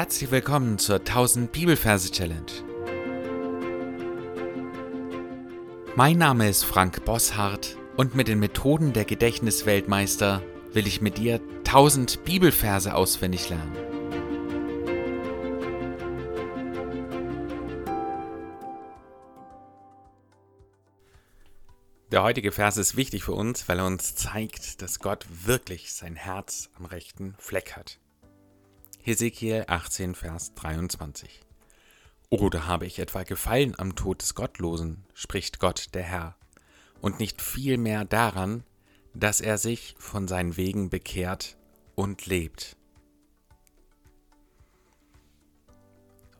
Herzlich willkommen zur 1000 Bibelverse Challenge. Mein Name ist Frank Bosshardt und mit den Methoden der Gedächtnisweltmeister will ich mit dir 1000 Bibelverse auswendig lernen. Der heutige Vers ist wichtig für uns, weil er uns zeigt, dass Gott wirklich sein Herz am rechten Fleck hat. Hesekiel 18, Vers 23. Oder habe ich etwa gefallen am Tod des Gottlosen, spricht Gott der Herr, und nicht vielmehr daran, dass er sich von seinen Wegen bekehrt und lebt.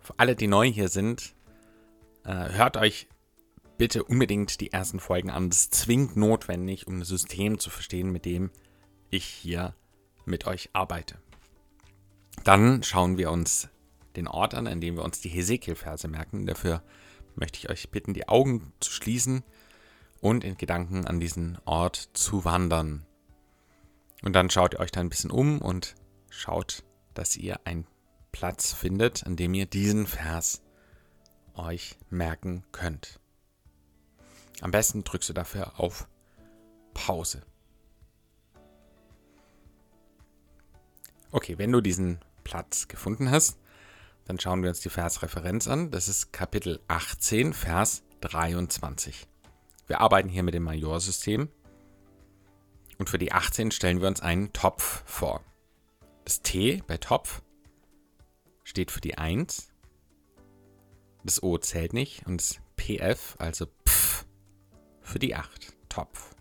Für alle, die neu hier sind, äh, hört euch bitte unbedingt die ersten Folgen an. Das ist zwingend notwendig, um das System zu verstehen, mit dem ich hier mit euch arbeite. Dann schauen wir uns den Ort an, an dem wir uns die Hesekiel-Verse merken. Dafür möchte ich euch bitten, die Augen zu schließen und in Gedanken an diesen Ort zu wandern. Und dann schaut ihr euch da ein bisschen um und schaut, dass ihr einen Platz findet, an dem ihr diesen Vers euch merken könnt. Am besten drückst du dafür auf Pause. Okay, wenn du diesen Platz gefunden hast, dann schauen wir uns die Versreferenz an. Das ist Kapitel 18, Vers 23. Wir arbeiten hier mit dem Majorsystem. Und für die 18 stellen wir uns einen Topf vor. Das T bei Topf steht für die 1. Das O zählt nicht. Und das PF, also Pf, für die 8. Topf.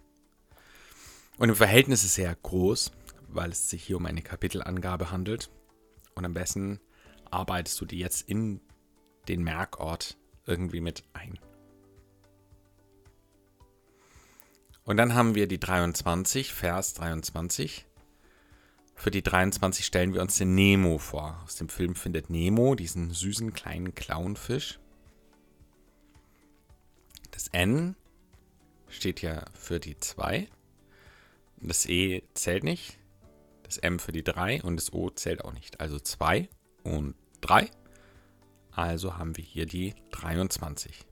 Und im Verhältnis ist sehr groß, weil es sich hier um eine Kapitelangabe handelt. Und am besten arbeitest du die jetzt in den Merkort irgendwie mit ein. Und dann haben wir die 23, Vers 23. Für die 23 stellen wir uns den Nemo vor. Aus dem Film findet Nemo diesen süßen kleinen Clownfisch. Das N steht ja für die 2. Das E zählt nicht das M für die 3 und das O zählt auch nicht. Also 2 und 3. Also haben wir hier die 23.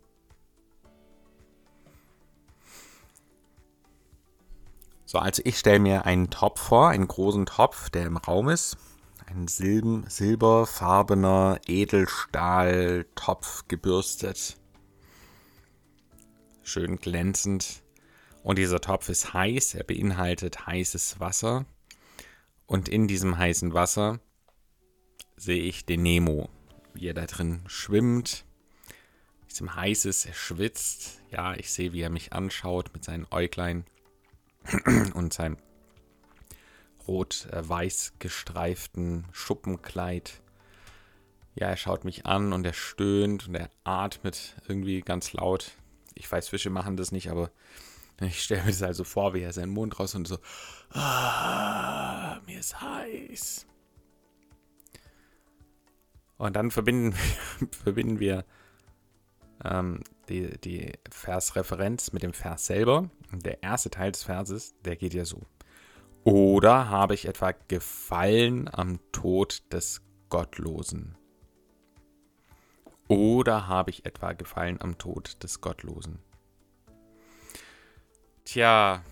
So, also ich stelle mir einen Topf vor, einen großen Topf, der im Raum ist. Ein Silben, silberfarbener Edelstahltopf gebürstet. Schön glänzend. Und dieser Topf ist heiß, er beinhaltet heißes Wasser. Und in diesem heißen Wasser sehe ich den Nemo, wie er da drin schwimmt. Wie es ihm heiß ist, er schwitzt. Ja, ich sehe, wie er mich anschaut mit seinen Äuglein und seinem rot-weiß gestreiften Schuppenkleid. Ja, er schaut mich an und er stöhnt und er atmet irgendwie ganz laut. Ich weiß, Fische machen das nicht, aber ich stelle mir das also vor, wie er seinen Mund raus und so, ah, mir ist heiß. Und dann verbinden, verbinden wir ähm, die, die Versreferenz mit dem Vers selber. Der erste Teil des Verses, der geht ja so. Oder habe ich etwa gefallen am Tod des Gottlosen? Oder habe ich etwa gefallen am Tod des Gottlosen? Tja,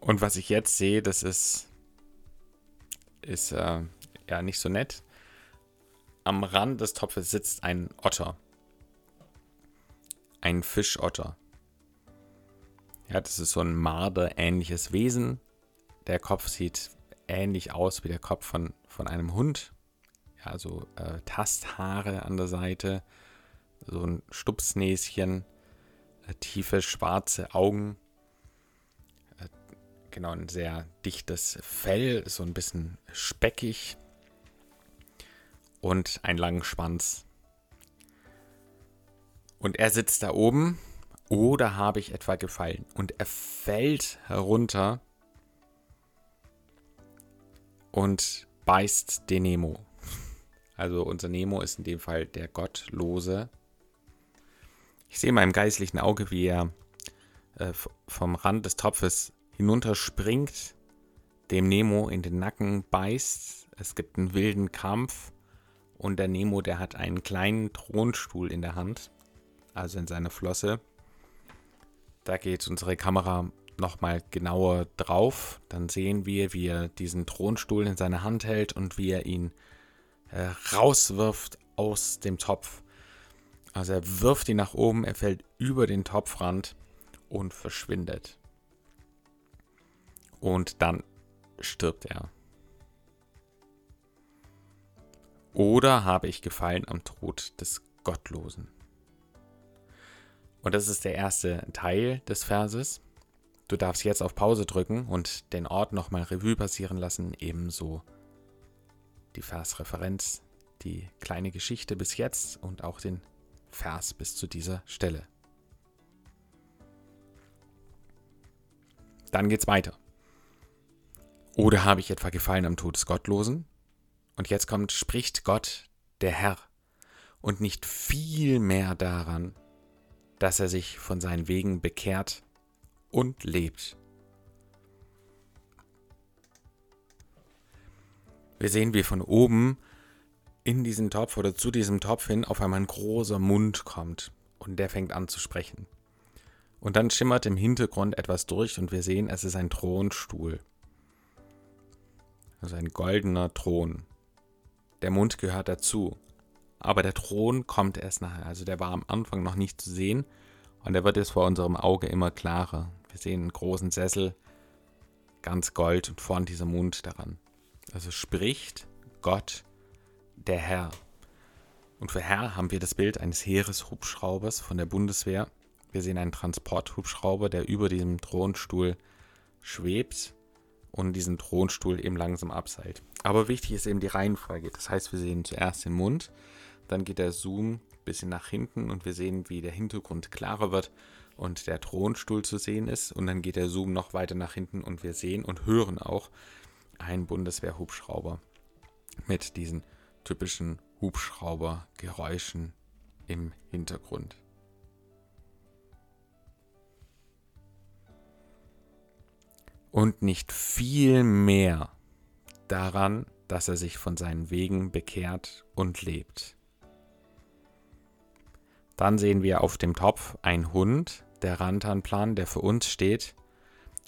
und was ich jetzt sehe, das ist, ist äh, ja nicht so nett. Am Rand des Topfes sitzt ein Otter. Ein Fischotter. Ja, das ist so ein Marder-ähnliches Wesen. Der Kopf sieht ähnlich aus wie der Kopf von, von einem Hund. Ja, so äh, Tasthaare an der Seite, so ein Stupsnäschen, äh, tiefe schwarze Augen genau, ein sehr dichtes Fell, so ein bisschen speckig und einen langen Schwanz. Und er sitzt da oben, oder habe ich etwa gefallen? Und er fällt herunter und beißt den Nemo. Also unser Nemo ist in dem Fall der Gottlose. Ich sehe in meinem geistlichen Auge, wie er äh, vom Rand des Topfes hinunterspringt, dem Nemo in den Nacken beißt. Es gibt einen wilden Kampf Und der Nemo, der hat einen kleinen Thronstuhl in der Hand, also in seiner Flosse. Da geht unsere Kamera nochmal genauer drauf. Dann sehen wir, wie er diesen Thronstuhl in seiner Hand hält und wie er ihn äh, rauswirft aus dem Topf. Also er wirft ihn nach oben, er fällt über den Topfrand und verschwindet. Und dann stirbt er. Oder habe ich gefallen am Tod des Gottlosen? Und das ist der erste Teil des Verses. Du darfst jetzt auf Pause drücken und den Ort nochmal Revue passieren lassen, ebenso die Versreferenz, die kleine Geschichte bis jetzt und auch den Vers bis zu dieser Stelle. Dann geht's weiter. Oder habe ich etwa gefallen am Tod des Gottlosen? Und jetzt kommt, spricht Gott, der Herr, und nicht viel mehr daran, dass er sich von seinen Wegen bekehrt und lebt. Wir sehen, wie von oben in diesen Topf oder zu diesem Topf hin auf einmal ein großer Mund kommt und der fängt an zu sprechen. Und dann schimmert im Hintergrund etwas durch und wir sehen, es ist ein Thronstuhl. Also ein goldener Thron. Der Mund gehört dazu. Aber der Thron kommt erst nachher. Also der war am Anfang noch nicht zu sehen und der wird jetzt vor unserem Auge immer klarer. Wir sehen einen großen Sessel, ganz gold und vorn dieser Mund daran. Also spricht Gott der Herr. Und für Herr haben wir das Bild eines Heereshubschraubers von der Bundeswehr. Wir sehen einen Transporthubschrauber, der über diesem Thronstuhl schwebt und diesen Thronstuhl eben langsam abseilt. Aber wichtig ist eben die Reihenfolge. Das heißt, wir sehen zuerst den Mund, dann geht der Zoom ein bisschen nach hinten und wir sehen, wie der Hintergrund klarer wird und der Thronstuhl zu sehen ist. Und dann geht der Zoom noch weiter nach hinten und wir sehen und hören auch einen Bundeswehrhubschrauber mit diesen typischen Hubschraubergeräuschen im Hintergrund. Und nicht viel mehr daran, dass er sich von seinen Wegen bekehrt und lebt. Dann sehen wir auf dem Topf einen Hund, der Rantanplan, der für uns steht,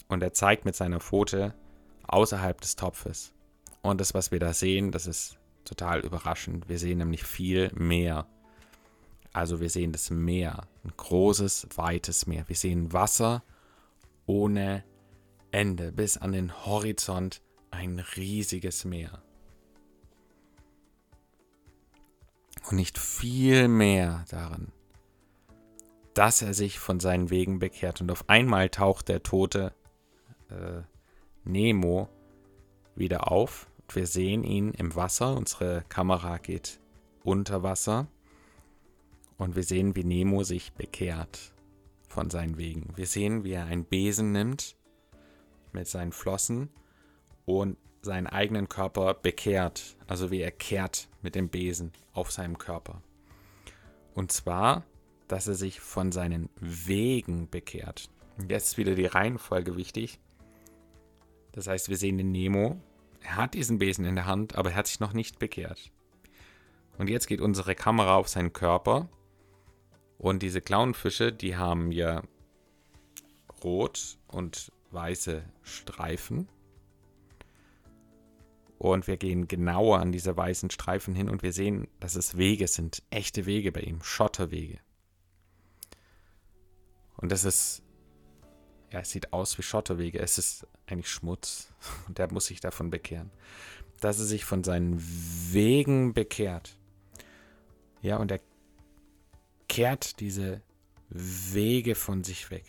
und er zeigt mit seiner Pfote außerhalb des Topfes. Und das, was wir da sehen, das ist total überraschend. Wir sehen nämlich viel mehr. Also wir sehen das Meer, ein großes, weites Meer. Wir sehen Wasser ohne Ende, bis an den Horizont ein riesiges Meer. Und nicht viel mehr daran, dass er sich von seinen Wegen bekehrt. Und auf einmal taucht der tote äh, Nemo wieder auf wir sehen ihn im Wasser. Unsere Kamera geht unter Wasser. Und wir sehen, wie Nemo sich bekehrt von seinen Wegen. Wir sehen, wie er einen Besen nimmt mit seinen Flossen und seinen eigenen Körper bekehrt. Also wie er kehrt mit dem Besen auf seinem Körper. Und zwar, dass er sich von seinen Wegen bekehrt. Und jetzt ist wieder die Reihenfolge wichtig. Das heißt, wir sehen den Nemo er hat diesen Besen in der Hand, aber er hat sich noch nicht bekehrt. Und jetzt geht unsere Kamera auf seinen Körper. Und diese Clownfische, die haben ja rot und weiße Streifen. Und wir gehen genauer an diese weißen Streifen hin und wir sehen, dass es Wege sind, echte Wege bei ihm, Schotterwege. Und das ist ja, es sieht aus wie Schotterwege. Es ist eigentlich Schmutz. Und der muss sich davon bekehren. Dass er sich von seinen Wegen bekehrt. Ja, und er kehrt diese Wege von sich weg.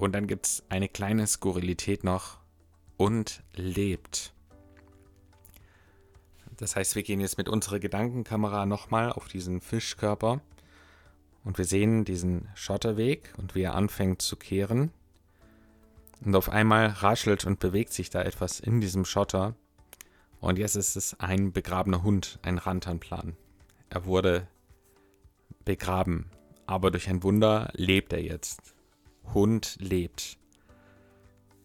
Und dann gibt es eine kleine Skurrilität noch. Und lebt. Das heißt, wir gehen jetzt mit unserer Gedankenkamera nochmal auf diesen Fischkörper und wir sehen diesen Schotterweg und wie er anfängt zu kehren. Und auf einmal raschelt und bewegt sich da etwas in diesem Schotter. Und jetzt ist es ein begrabener Hund, ein Rantanplan. Er wurde begraben, aber durch ein Wunder lebt er jetzt. Hund lebt.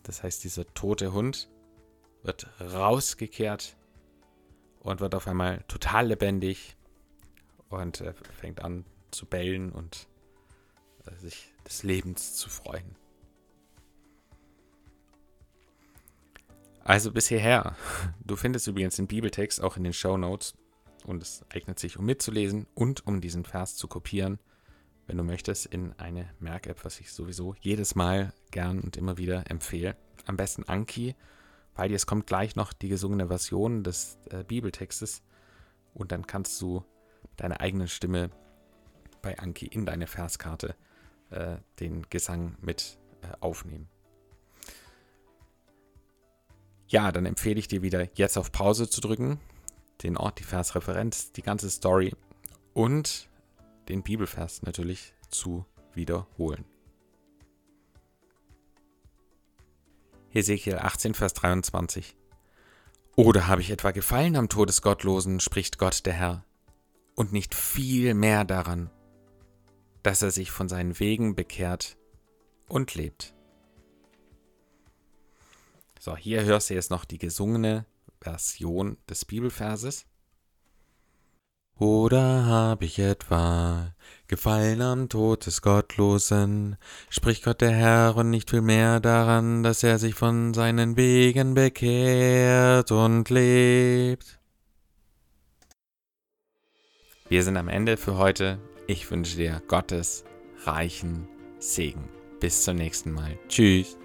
Das heißt, dieser tote Hund wird rausgekehrt und wird auf einmal total lebendig und äh, fängt an zu bellen und äh, sich des Lebens zu freuen. Also bis hierher. Du findest übrigens den Bibeltext auch in den Show Notes und es eignet sich, um mitzulesen und um diesen Vers zu kopieren, wenn du möchtest, in eine Merk-App, was ich sowieso jedes Mal gern und immer wieder empfehle. Am besten Anki, weil es kommt gleich noch die gesungene Version des äh, Bibeltextes und dann kannst du deine eigene Stimme bei Anki in deine Verskarte äh, den Gesang mit äh, aufnehmen. Ja, dann empfehle ich dir wieder jetzt auf Pause zu drücken, den Ort, die Versreferenz, die ganze Story und den Bibelvers natürlich zu wiederholen. Hesekiel 18, Vers 23. Oder habe ich etwa gefallen am Tod des Gottlosen, spricht Gott der Herr, und nicht viel mehr daran, dass er sich von seinen Wegen bekehrt und lebt. So, hier hörst du jetzt noch die gesungene Version des Bibelverses. Oder habe ich etwa gefallen am Tod des Gottlosen? Spricht Gott der Herr und nicht viel mehr daran, dass er sich von seinen Wegen bekehrt und lebt. Wir sind am Ende für heute. Ich wünsche dir Gottes reichen Segen. Bis zum nächsten Mal. Tschüss.